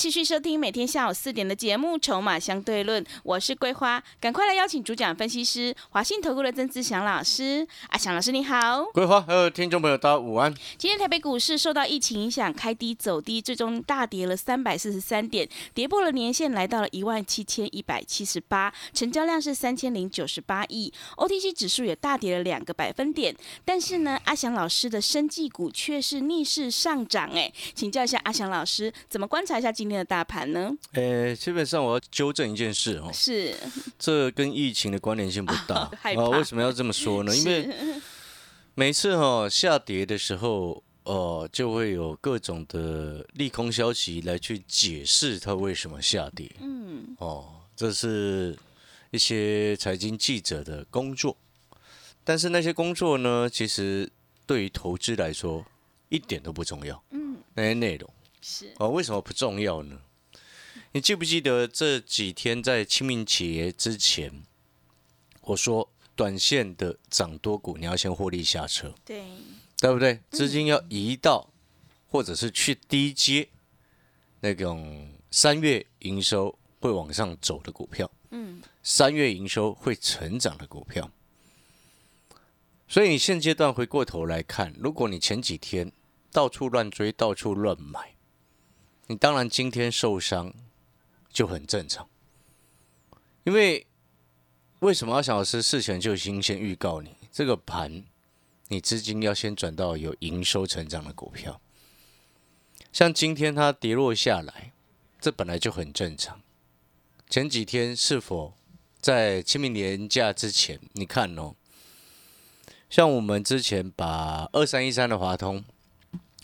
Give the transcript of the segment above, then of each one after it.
欢迎持续收听每天下午四点的节目《筹码相对论》，我是桂花，赶快来邀请主讲分析师华信投顾的曾志祥老师。阿祥老师你好，桂花还有听众朋友大家午安。今天台北股市受到疫情影响，开低走低，最终大跌了三百四十三点，跌破了年线，来到了一万七千一百七十八，成交量是三千零九十八亿，OTC 指数也大跌了两个百分点。但是呢，阿祥老师的生技股却是逆势上涨，哎，请教一下阿祥老师，怎么观察一下今天的大盘呢？呃，基本上我要纠正一件事哦，是这跟疫情的关联性不大 哦。为什么要这么说呢？因为每次哈、下跌的时候，哦、就会有各种的利空消息来去解释它为什么下跌。嗯，哦，这是一些财经记者的工作，但是那些工作呢，其实对于投资来说一点都不重要。嗯，那些内容。是哦，为什么不重要呢？你记不记得这几天在清明节之前，我说短线的涨多股你要先获利下车，对，对不对？资金要移到或者是去低阶那种三月营收会往上走的股票，嗯，三月营收会成长的股票。所以你现阶段回过头来看，如果你前几天到处乱追、到处乱买，你当然今天受伤就很正常。因为为什么阿翔老师事前就已经先预告你，这个盘你资金要先转到有营收成长的股票。像今天它跌落下来，这本来就很正常。前几天是否在清明年假之前，你看哦，像我们之前把二三一三的华通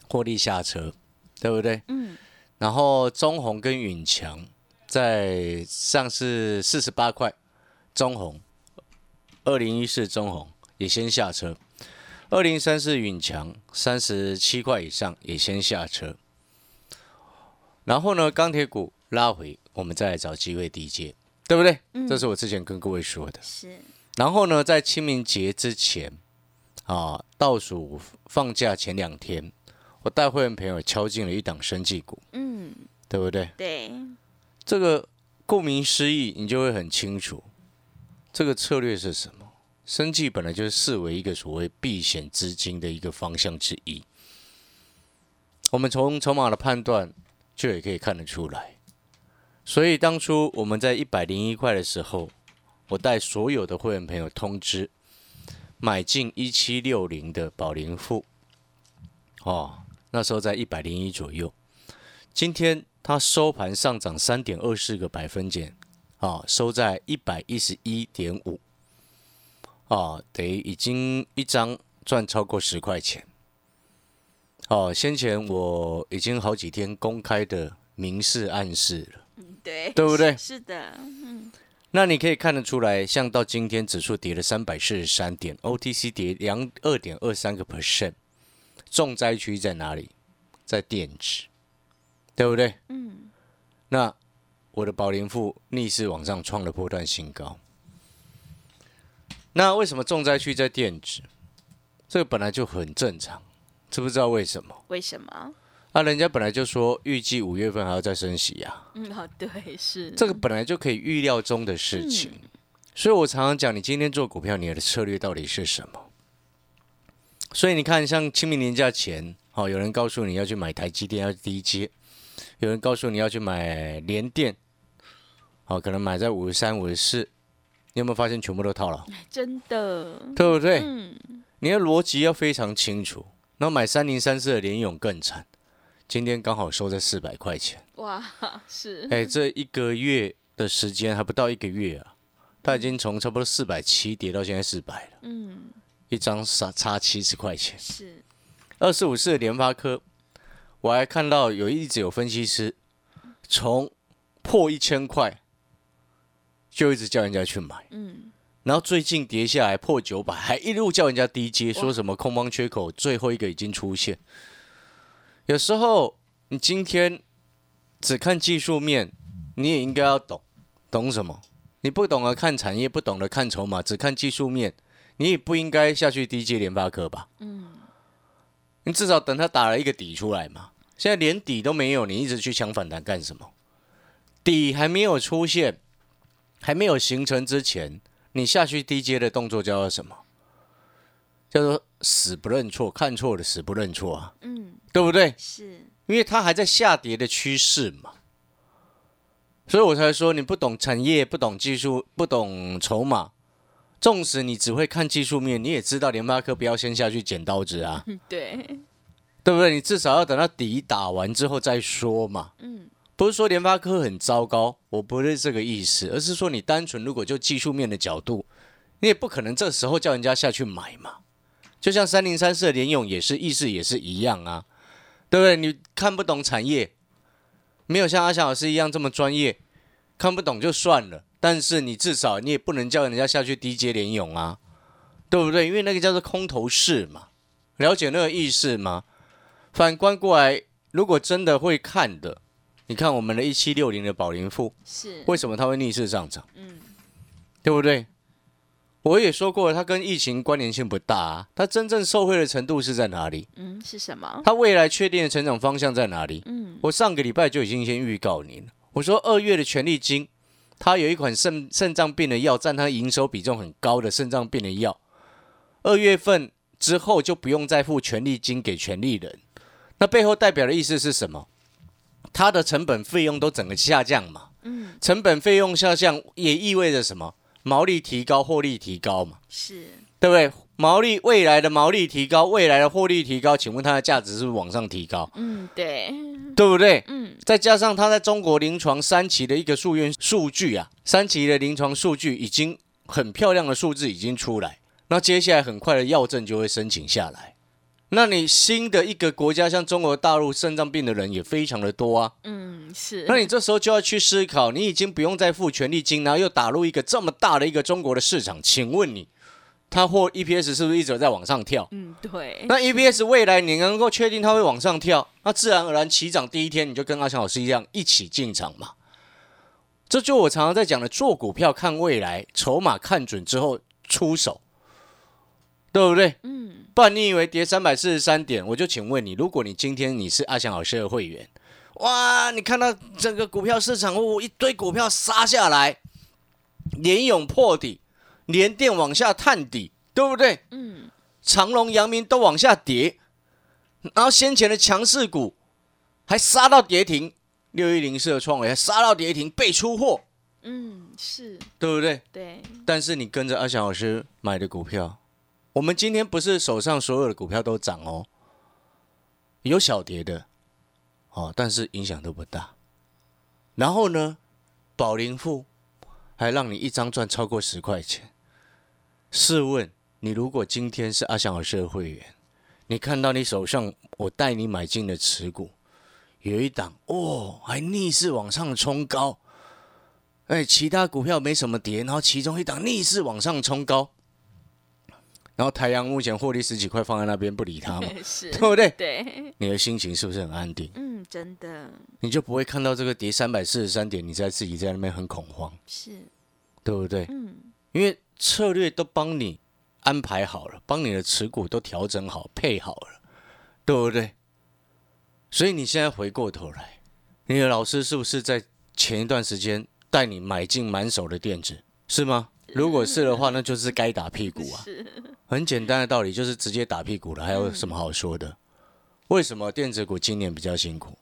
获利下车，对不对？嗯，然后中红跟允强在上市四十八块，中红二零一四中红也先下车，二零三四允强三十七块以上也先下车。然后呢，钢铁股拉回，我们再来找机会低接，对不对？嗯这是我之前跟各位说的。是，然后呢，在清明节之前啊，倒数放假前两天，我带会员朋友敲进了一档生技股，嗯，对不对？对，这个顾名思义，你就会很清楚，这个策略是什么。生技本来就是视为一个所谓避险资金的一个方向之一。我们从筹码的判断就也可以看得出来。所以当初我们在一百零一块的时候，我带所有的会员朋友通知买进一七六零的宝林富，哦，那时候在一百零一左右。今天它收盘上涨三点二四个百分点，啊，收在一百一十一点五，啊，等于已经一张赚超过十块钱。哦，先前我已经好几天公开的明示暗示了。对，对不对是是的，嗯，那你可以看得出来，像到今天指数跌了三百四十三点，OTC 跌两二点二三个 percent，重灾区在哪里？在电子，对不对？嗯，那我的宝林富逆势往上创了波段新高。那为什么重灾区在电子？这个本来就很正常，知不知道为什么？为什么？啊，人家本来就说预计五月份还要再升息呀、嗯，好，对，是这个本来就可以预料中的事情。所以我常常讲，你今天做股票，你的策略到底是什么？所以你看，像清明年假前，哦，有人告诉你要去买台积电，要低阶；有人告诉你要去买联电，哦，可能买在五十三、五十四，你有没有发现全部都套牢？真的，对不对？嗯，你的逻辑要非常清楚。然后买三零三四的联勇更惨，今天刚好收在四百块钱。哇，是，哎，这一个月的时间还不到一个月啊，它已经从差不多四百七跌到现在四百了，嗯，一张差差七十块钱。是，二四五四的联发科，我还看到有一直有分析师从破一千块就一直叫人家去买，嗯，然后最近跌下来破九百，还一路叫人家低接，说什么空方缺口最后一个已经出现。有时候你今天只看技术面，你也应该要懂，懂什么？你不懂得看产业，不懂得看筹码，只看技术面，你也不应该下去低接联发科吧？嗯，你至少等它打了一个底出来嘛。现在连底都没有，你一直去抢反弹干什么？底还没有出现，还没有形成之前，你下去低阶的动作叫做什么？叫做死不认错，看错了死不认错啊，嗯，对不对？是，因为它还在下跌的趋势嘛，所以我才说你不懂产业，不懂技术，不懂筹码。纵使你只会看技术面，你也知道联发科不要先下去剪刀子啊，嗯，对，对不对？你至少要等到底打完之后再说嘛。嗯，不是说联发科很糟糕，我不是这个意思，而是说你单纯如果就技术面的角度，你也不可能这时候叫人家下去买嘛。就像三零三四的联勇也是意思也是一样啊，对不对？你看不懂产业，没有像阿翔老师一样这么专业，看不懂就算了。但是你至少你也不能叫人家下去低阶联勇啊，对不对？因为那个叫做空头市嘛，了解那个意思吗？反观过来，如果真的会看的，你看我们的一七六零的宝林富，是，为什么它会逆势上涨？嗯，对不对？我也说过了，它跟疫情关联性不大啊，它真正受惠的程度是在哪里？嗯，是什么？它未来确定的成长方向在哪里？嗯，我上个礼拜就已经先预告你了，我说二月的权利金，它有一款肾肾脏病的药，占它营收比重很高的肾脏病的药，二月份之后就不用再付权利金给权利人，那背后代表的意思是什么？它的成本费用都整个下降嘛，嗯，成本费用下降也意味着什么？毛利提高，获利提高嘛，是，对不对？毛利未来的毛利提高，未来的获利提高，请问它的价值是不是往上提高？嗯，对，对不对？嗯，再加上它在中国临床三期的一个数院数据啊，三期的临床数据已经很漂亮的数字已经出来，那接下来很快的药证就会申请下来。那你新的一个国家像中国大陆肾脏病的人也非常的多啊，嗯，是，那你这时候就要去思考，你已经不用再付权利金，然后又打入一个这么大的一个中国的市场，请问你，它或 EPS 是不是一直在往上跳？嗯，对，那 EPS 未来你能够确定它会往上跳，那自然而然起涨第一天你就跟阿强老师一样一起进场嘛。这就我常常在讲的，做股票看未来，筹码看准之后出手，对不对？嗯，不然你以为跌三百四十三点，我就请问你，如果你今天你是阿强老师的会员，哇，你看到整个股票市场哦，一堆股票杀下来，连勇破底，联电往下探底，对不对？嗯，长隆、阳明都往下跌，然后先前的强势股还杀到跌停，六一零四的创维还杀到跌停，被出货，嗯，是，对不对？对，但是你跟着阿翔老师买的股票，我们今天不是手上所有的股票都涨哦，有小跌的，哦，但是影响都不大。然后呢，宝林富还让你一张赚超过十块钱。试问你如果今天是阿翔老师的会员，你看到你手上我带你买进的持股有一档哦，还逆势往上冲高，哎，其他股票没什么跌，然后其中一档逆势往上冲高，然后太阳目前获利十几块放在那边不理它嘛，对不对？对，你的心情是不是很安定？嗯，真的你就不会看到这个跌三百四十三点，你在自己在那边很恐慌，是，对不对？嗯，因为策略都帮你安排好了，帮你的持股都调整好、配好了，对不对？所以你现在回过头来，你的老师是不是在前一段时间带你买进满手的电子，是吗？如果是的话，那就是该打屁股啊！很简单的道理，就是直接打屁股了，还有什么好说的？为什么电子股今年比较辛苦？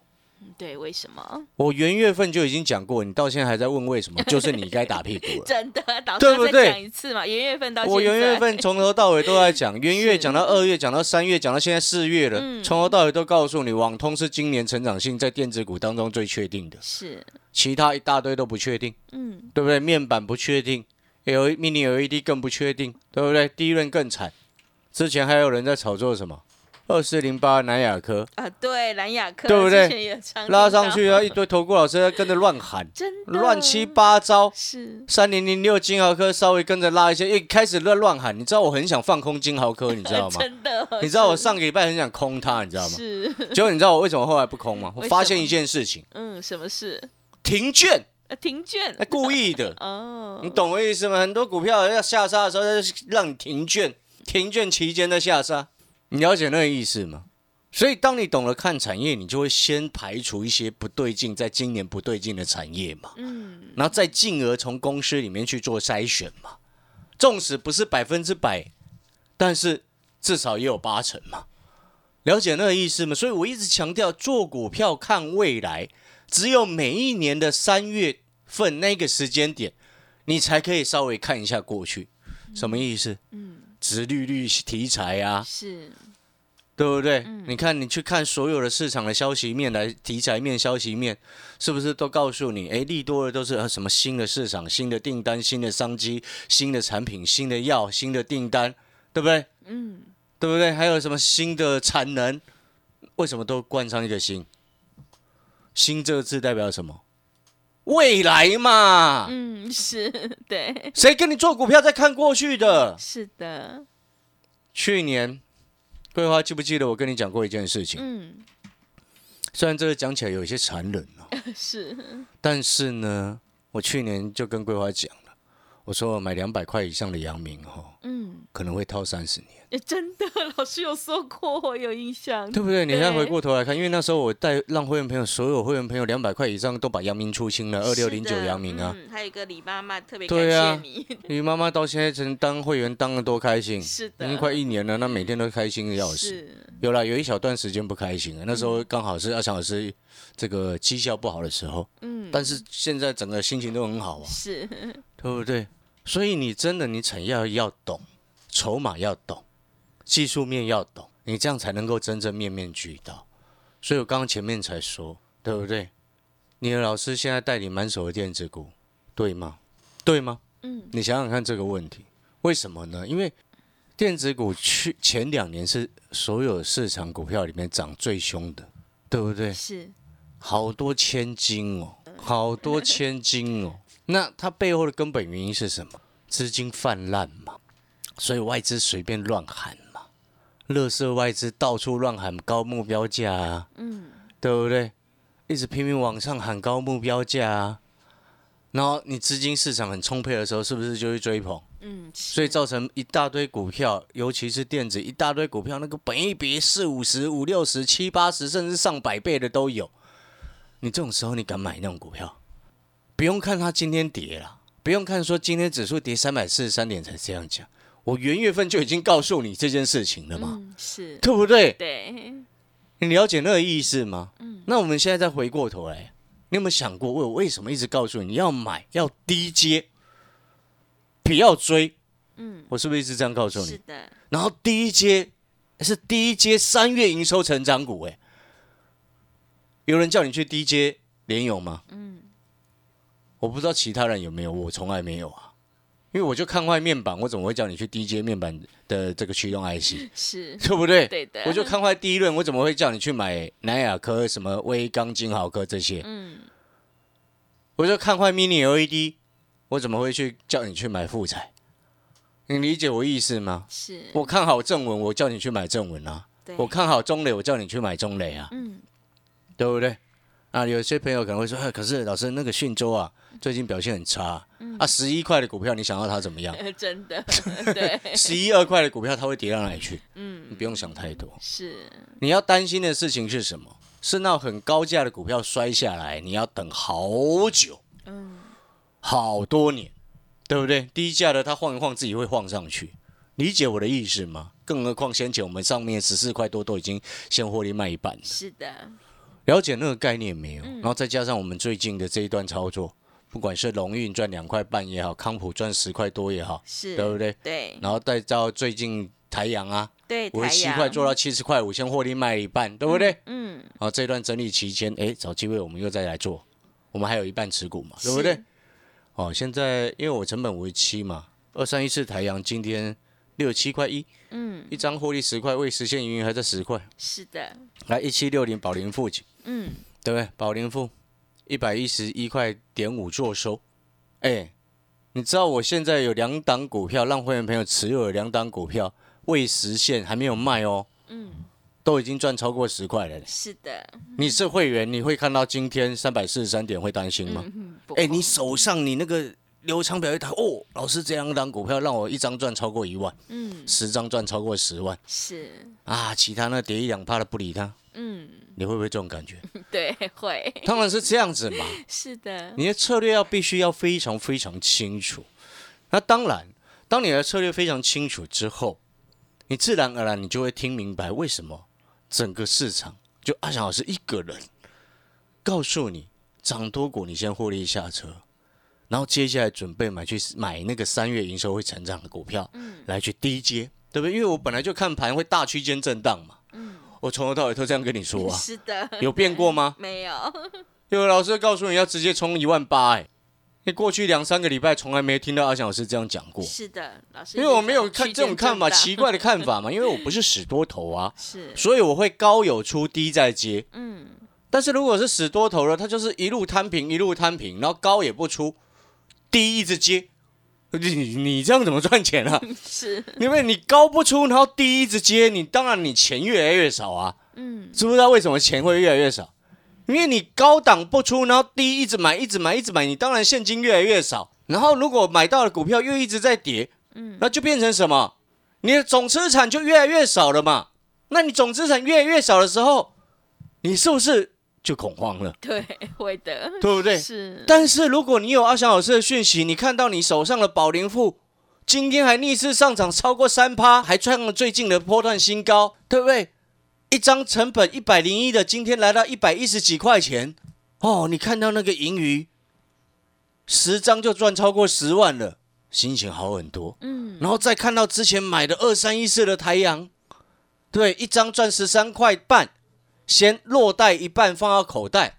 嗯对，为什么？我元月份就已经讲过，你到现在还在问为什么，就是你该打屁股了。真的，导师再对不对讲一次嘛？元月份到我元月份从头到尾都在讲，元月讲到二月，讲到三月，讲到现在四月了，嗯从头到尾都告诉你，网通是今年成长性在电子股当中最确定的，是，其他一大堆都不确定，嗯，对不对？面板不确定，L mini LED 更不确定，对不对？第一轮更惨，之前还有人在炒作什么二四零八南亚科。啊，对，南雅科对不对？拉上去啊，一堆投顾老师在跟着乱喊，真的。乱七八糟。是。三零零六金豪科稍微跟着拉一些，一开始乱乱喊，你知道我很想放空金豪科，你知道吗？真的，你知道我上个礼拜很想空它，你知道吗？是。结果你知道我为什么后来不空吗？我发现一件事情，嗯，什么事？停券，呃停券。那故意的，哦，你懂我意思吗？很多股票要下杀的时候，它就让你停券，停券期间的下杀，你了解那个意思吗？所以，当你懂得看产业，你就会先排除一些不对劲，在今年不对劲的产业嘛，嗯，然后再进而从公司里面去做筛选嘛。纵使不是百分之百，但是至少也有八成嘛。了解那个意思吗？所以我一直强调，做股票看未来，只有每一年的三月份那个时间点，你才可以稍微看一下过去，什么意思？嗯，殖利率题材啊，是对不对？嗯你看，你去看所有的市场的消息面来题材面、消息面，是不是都告诉你，哎，利多的都是呃什么新的市场、新的订单、新的商机、新的产品、新的药、新的订单，对不对？嗯，对不对？还有什么新的产能？为什么都冠上一个新？新这个字代表什么？未来嘛。嗯，是 对，谁跟你做股票在看过去的？是的，去年，桂花记不记得我跟你讲过一件事情？嗯，虽然这个讲起来有一些残忍哦，是但是呢，我去年就跟桂花讲了，我说我买两百块以上的阳明哈，嗯，可能会套三十年，哎真的，老师有说过，我有印象，对不对？你现在回过头来看，因为那时候我带让会员朋友，所有会员朋友两百块以上都把阳明出清了，二六零九阳明啊，嗯，还有一个李妈妈特别感谢你，李妈妈到现在曾当会员当的多开心，是的，已经快一年了，那每天都开心的要死。是，有了，有一小段时间不开心，那时候刚好是阿强老师这个绩效不好的时候，嗯，但是现在整个心情都很好啊，是，对不对？所以你真的你产业要懂，筹码要懂，技术面要懂，你这样才能够真正面面俱到。所以我刚刚前面才说，对不对？你的老师现在带你满手的电子股，对吗？对吗？嗯，你想想看这个问题，为什么呢？因为电子股去前两年是所有市场股票里面涨最凶的，对不对？是，好多千金哦，好多千金哦。那它背后的根本原因是什么？资金泛滥嘛，所以外资随便乱喊嘛，乐色外资到处乱喊高目标价啊，嗯，对不对？一直拼命往上喊高目标价啊，然后你资金市场很充沛的时候，是不是就会追捧？嗯，所以造成一大堆股票，尤其是电子，一大堆股票，那个本一比四五十、五六十、七八十，甚至上百倍的都有。你这种时候，你敢买那种股票？不用看它今天跌了，不用看说今天指数跌三百四十三点才这样讲。我元月份就已经告诉你这件事情了嘛，嗯，是，对不对？对，你了解那个意思吗？嗯那我们现在再回过头来，你有没有想过，我为什么一直告诉你你要买，要低接，不要追？嗯，我是不是一直这样告诉你？是的，然后第一阶是第一阶三月营收成长股，哎，有人叫你去低阶联勇吗？嗯，我不知道其他人有没有，我从来没有啊。因为我就看坏面板，我怎么会叫你去 DJ 面板的这个驱动 IC，是，对不对？对的，我就看坏第一轮，我怎么会叫你去买南亚科、什么微钢、金豪科这些？嗯，我就看坏 Mini LED，我怎么会去叫你去买富彩？你理解我意思吗？是，我看好正文，我叫你去买正文啊。对，我看好中磊，我叫你去买中磊啊，嗯，对不对？啊，有些朋友可能会说，哎可是老师那个讯州啊，最近表现很差、啊，十一块的股票，你想要它怎么样？呃真的，对，十一二块的股票，它会跌到哪里去？嗯，你不用想太多，是，你要担心的事情是什么？是那很高价的股票摔下来，你要等好久，嗯，好多年，对不对？低价的它晃一晃，自己会晃上去，理解我的意思吗？更何况先前我们上面十四块多都已经先获利卖一半了。是的，了解那个概念没有？嗯然后再加上我们最近的这一段操作，不管是龙运赚两块半也好，康普赚十块多也好，是，对不对？对，然后再到最近台阳啊，对，五十七块做到七十块五，先获利卖一半，对不对？嗯，然后这段整理期间，哎，找机会我们又再来做，我们还有一半持股嘛，对不对？哦，现在因为我成本为七嘛，二三一四台阳今天六十七块一，嗯，一张获利十块，未实现盈余还在十块。是的，来一七六零宝林附近，嗯，对不对？宝林富一百一十一块点五做收，哎，你知道我现在有两档股票，让会员朋友持有的两档股票未实现，还没有卖哦，嗯，都已经赚超过十块了。是的，你是会员，你会看到今天三百四十三点会担心吗？哎、会你手上你那个流昌表一台，哦，老师这两档股票让我一张赚超过一万，嗯，十张赚超过十万是，啊，其他那跌一两趴的不理他，嗯，你会不会这种感觉？对，会，当然是这样子嘛。是的，你的策略要必须要非常非常清楚。那当然，当你的策略非常清楚之后，你自然而然你就会听明白为什么整个市场就阿翔老师一个人告诉你涨多股，你先获利下车，然后接下来准备买去买那个三月营收会成长的股票，来去低接，对不对？因为我本来就看盘会大区间震荡嘛，嗯。我从头到尾都这样跟你说啊，是的，有变过吗？没有，有老师告诉你要直接冲一万八，哎，你过去两三个礼拜从来没听到阿翔老师这样讲过，是的，老师，因为我没有看这种看法，奇怪的看法嘛，因为我不是死多头啊，是，所以我会高有出低再接。嗯，但是如果是死多头了，他就是一路摊平，一路摊平，然后高也不出，低一直接。你 你这样怎么赚钱啊？是，因为你高不出，然后低一直接，你当然你钱越来越少啊。嗯，知不知道为什么钱会越来越少？因为你高档不出，然后低一直买，一直买，一直买，你当然现金越来越少。然后如果买到的股票又一直在跌，嗯，那就变成什么？你的总资产就越来越少了嘛。那你总资产越来越少的时候，你是不是就恐慌了？对，会的，对不对？是，但是如果你有阿翔老师的讯息，你看到你手上的宝林富今天还逆势上涨超过三趴，还创了最近的波段新高，对不对？一张成本一百零一的，今天来到一百一十几块钱，哦，你看到那个盈余，十张就赚超过十万了，心情好很多。嗯，然后再看到之前买的二三一四的台阳，对，一张赚十三块半，先落袋一半放到口袋，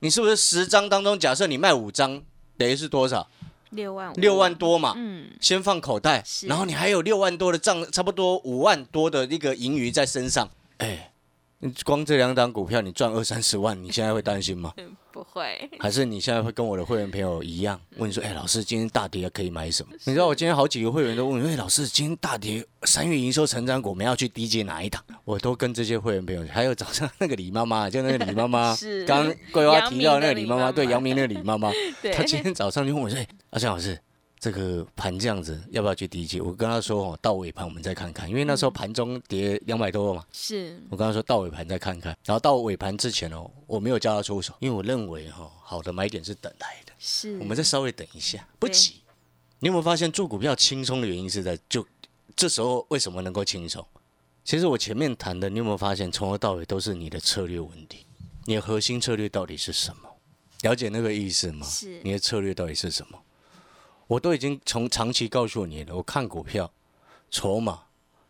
你是不是十张当中，假设你卖五张，等于是多少？六万五，六万多嘛，嗯，先放口袋，然后你还有六万多的账，差不多五万多的一个盈余在身上，哎，你光这两档股票你赚二三十万，你现在会担心吗？不会，还是你现在会跟我的会员朋友一样问说，哎，老师今天大跌可以买什么？你知道我今天好几个会员都问，哎，老师今天大跌，三月营收成长股，我们要去低接哪一档？我都跟这些会员朋友，还有早上那个李妈妈，就那个李妈妈 是，刚刚桂花提到那个李妈妈，对，李妈妈阳明那个李妈妈，她今天早上就问我说，哎，阿翔老师。这个盘这样子，要不要去低接？我跟他说哦，到尾盘我们再看看，因为那时候盘中跌两百多嘛，是，我跟他说到尾盘再看看，然后到尾盘之前哦，我没有叫他出手，因为我认为哈、好的买点是等来的，是，我们再稍微等一下，不急。你有没有发现做股票轻松的原因是在就这时候为什么能够轻松？其实我前面谈的，你有没有发现从头到尾都是你的策略问题？你的核心策略到底是什么？了解那个意思吗？是你的策略到底是什么？我都已经从长期告诉你了，我看股票、筹码、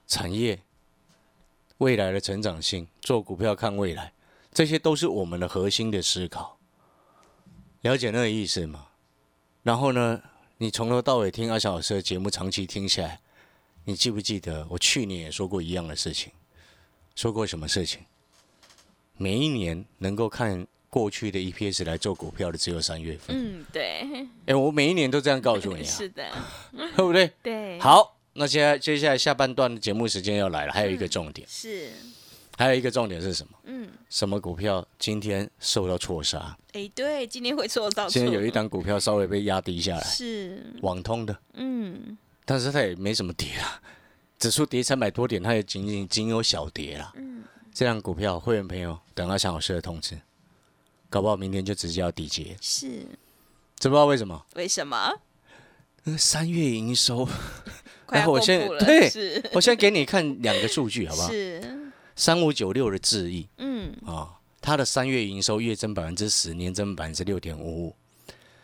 产业、未来的成长性，做股票看未来，这些都是我们的核心的思考。了解那个意思吗？然后呢，你从头到尾听阿小老师的节目，长期听下来，你记不记得我去年也说过一样的事情？说过什么事情？每一年能够看过去的 EPS 来做股票的只有三月份。嗯，对，哎、我每一年都这样告诉你啊，是的，对不对？对，，好，那现在接下来下半段的节目时间要来了，还有一个重点，是，还有一个重点是什么？嗯，什么股票今天受到错杀？哎，对，今天会受到，今天有一档股票稍微被压低下来，是，网通的，嗯，但是它也没什么跌啊，指数跌三百多点，它也仅仅仅有小跌啦。嗯。这档股票，会员朋友等阿翔老师的通知，搞不好明天就直接要底结，是，知不知道为什么？为什么？呃三月营收，快要我先对是，我先给你看两个数据，好不好？是，三五九六的智易嗯，啊，它的三月营收月增百分之十，年增百分之六点五五。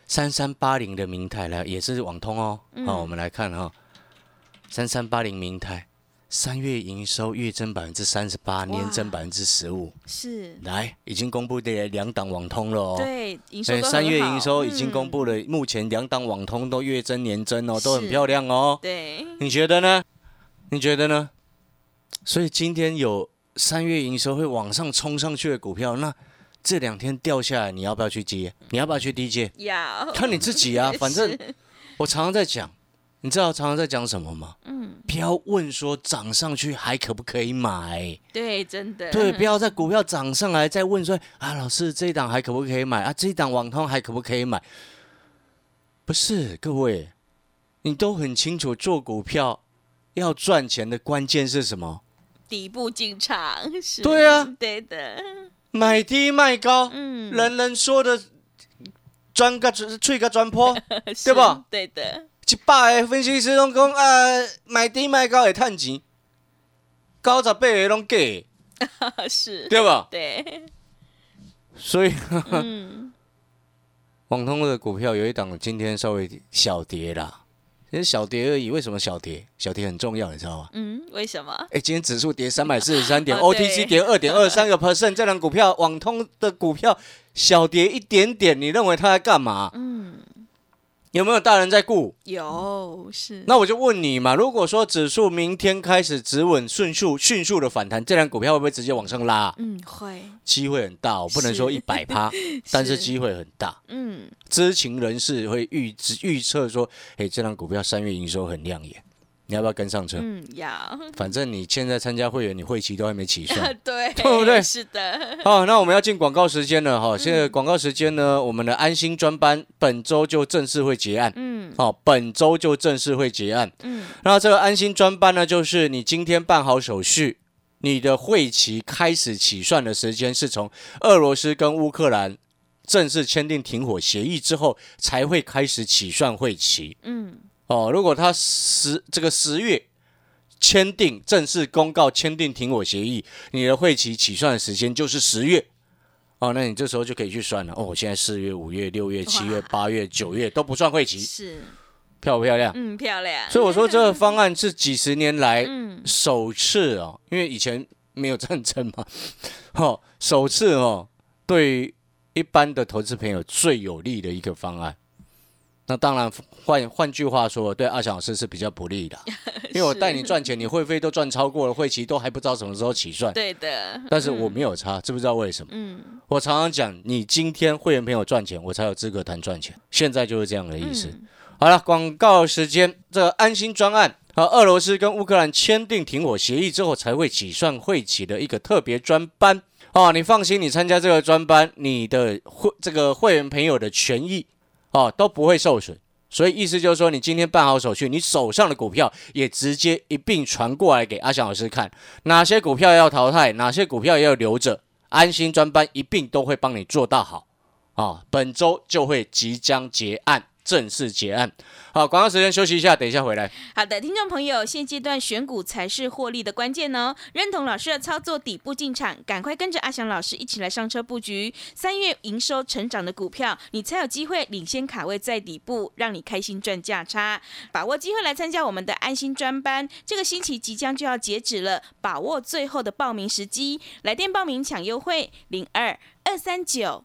三三八零的明泰来也是网通哦，好、我们来看哈、三三八零明泰三月营收月增百分之三十八，年增百分之十五。是，来，已经公布的两档网通了哦。对，三月营收已经公嗯布了，目前两档网通都月增年增哦，都很漂亮哦。对，你觉得呢？你觉得呢？所以今天有三月营收会往上冲上去的股票，那这两天掉下来，你要不要去接？你要不要去低接？要看你自己啊。反正我常常在讲，你知道常常在讲什么吗？嗯，不要问说涨上去还可不可以买，对，真的，对，不要在股票涨上来再问说啊，老师这一档还可不可以买啊？这一档网通还可不可以买？不是，各位，你都很清楚，做股票要赚钱的关键是什么？底部进场，是，对啊，对的，买低卖高，嗯，人人说的钻个吹个钻坡，对吧？对的，一百个分析师拢讲啊，买低卖高会趁钱，九十八个拢假的，是，对吧？对，所以嗯，网通的股票有一档今天稍微小跌啦，其实小跌而已。为什么小跌？小跌很重要，你知道吗？嗯，为什么？哎，今天指数跌三百四十三点，OTC 跌二点二三个 percent，这档股票网通的股票小跌一点点，你认为它在干嘛？嗯，有没有大人在顾？有是，那我就问你嘛，如果说指数明天开始止稳、迅速、迅速的反弹，这辆股票会不会直接往上拉？嗯，会，机会很大，我不能说一百趴，但是机会很大。嗯，知情人士会预知预测说，哎，这辆股票三月营收很亮眼，你要不要跟上车？嗯，要，反正你现在参加会员，你会期都还没起算。对，对不对是的，好，那我们要进广告时间了哈。现在广告时间呢，我们的安心专班本周就正式会结案。嗯好，本周就正式会结案。嗯，那这个安心专班呢，就是你今天办好手续，你的会期开始起算的时间是从俄罗斯跟乌克兰正式签订停火协议之后，才会开始起算会期。嗯，哦，如果他十这个十月签订正式公告签订停火协议，你的会期起算的时间就是十月。哦，那你这时候就可以去算了。哦，我现在四月、五月、六月、七月、八月、九月都不算会期，是，漂不漂亮？嗯，漂亮，所以我说这个方案是几十年来嗯，首次哦，因为以前没有战争嘛，哦，首次哦，对一般的投资朋友最有利的一个方案。那当然，换换句话说，对阿翔老师是比较不利的，因为我带你赚钱，你会费都赚超过了，会期都还不知道什么时候起算。对的，但是我没有差，知不知道为什么？嗯，我常常讲，你今天会员朋友赚钱，我才有资格谈赚钱。现在就是这样的意思。嗯好了，广告时间，这个安心专案和俄罗斯跟乌克兰签订停火协议之后，才会起算会起的一个特别专班哦。你放心，你参加这个专班，你的会这个会员朋友的权益哦都不会受损。所以意思就是说，你今天办好手续，你手上的股票也直接一并传过来给阿翔老师看，哪些股票要淘汰，哪些股票要留着，安心专班一并都会帮你做到好啊。本周就会即将结案。正式结案。好，广告时间休息一下，等一下回来。好的，听众朋友，现阶段选股才是获利的关键哦。认同老师的操作，底部进场，赶快跟着阿翔老师一起来上车布局三月营收成长的股票，你才有机会领先卡位在底部，让你开心赚价差。把握机会来参加我们的安心专班，这个星期即将就要截止了，把握最后的报名时机，来电报名抢优惠零二二三九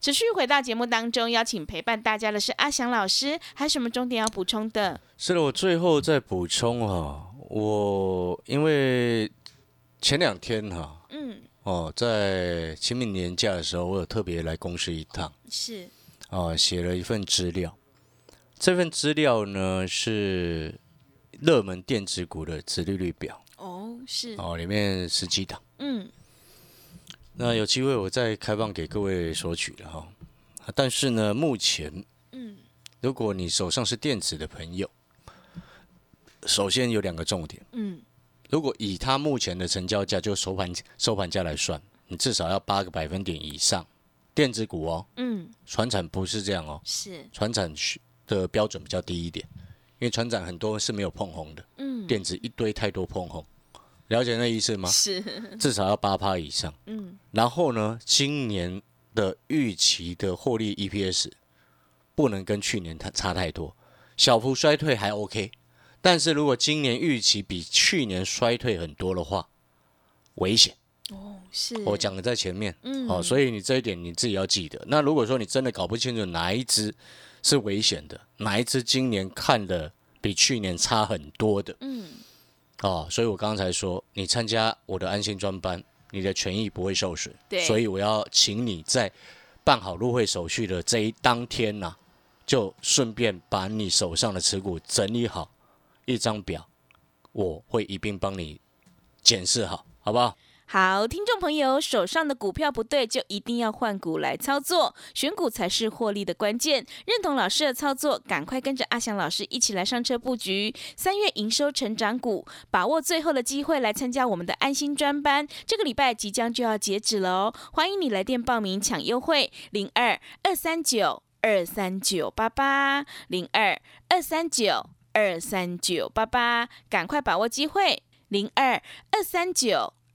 持续回到节目当中，邀请陪伴大家的是阿翔老师，还有什么重点要补充的？是的，我最后再补充哈、我因为前两天哈、嗯，哦，在清明年假的时候，我有特别来公司一趟是，哦，写了一份资料。这份资料呢是热门电子股的殖利率表哦，是，哦，里面十几档。嗯，那有机会我再开放给各位索取了哈。但是呢，目前嗯，如果你手上是电子的朋友，首先有两个重点，嗯，如果以它目前的成交价就收盘收盘价来算，你至少要八个百分点以上。电子股哦，嗯，船产不是这样哦，是，船产的标准比较低一点，因为船长很多是没有碰红的，嗯，电子一堆太多碰红，了解那意思吗？是，至少要八趴以上。嗯，然后呢，今年的预期的获利 EPS 不能跟去年它差太多，小幅衰退还 OK，但是如果今年预期比去年衰退很多的话，危险。哦，是，我讲的在前面，嗯哦，所以你这一点你自己要记得。那如果说你真的搞不清楚哪一只是危险的，哪一只今年看的比去年差很多的，嗯，哦，所以我刚才说，你参加我的安心专班，你的权益不会受损。对所以我要请你在办好入会手续的这一当天呐、就顺便把你手上的持股整理好一张表，我会一并帮你检视好，好不好？好，听众朋友，手上的股票不对，就一定要换股来操作，选股才是获利的关键。认同老师的操作，赶快跟着阿翔老师一起来上车布局三月营收成长股，把握最后的机会来参加我们的安心专班。这个礼拜即将就要截止了哦，欢迎你来电报名抢优惠，零二二三九二三九八八零二二三九二三九八八，赶快把握机会，零二二三九。